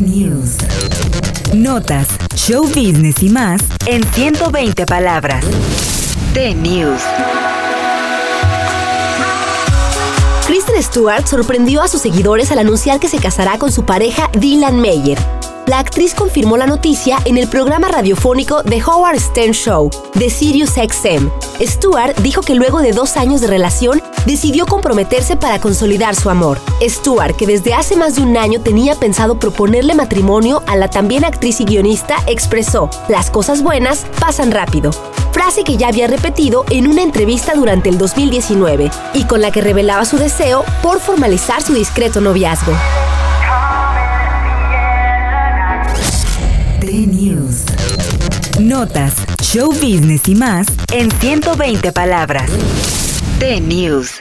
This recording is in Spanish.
News. Notas, show business y más en 120 palabras. The News. Kristen Stewart sorprendió a sus seguidores al anunciar que se casará con su pareja Dylan Meyer. La actriz confirmó la noticia en el programa radiofónico The Howard Stern Show de Sirius XM. Stewart dijo que luego de dos años de relación decidió comprometerse para consolidar su amor. Stewart, que desde hace más de un año tenía pensado proponerle matrimonio a la también actriz y guionista, expresó, las cosas buenas pasan rápido frase que ya había repetido en una entrevista durante el 2019 y con la que revelaba su deseo por formalizar su discreto noviazgo. Notas, show business y más en 120 palabras. The News.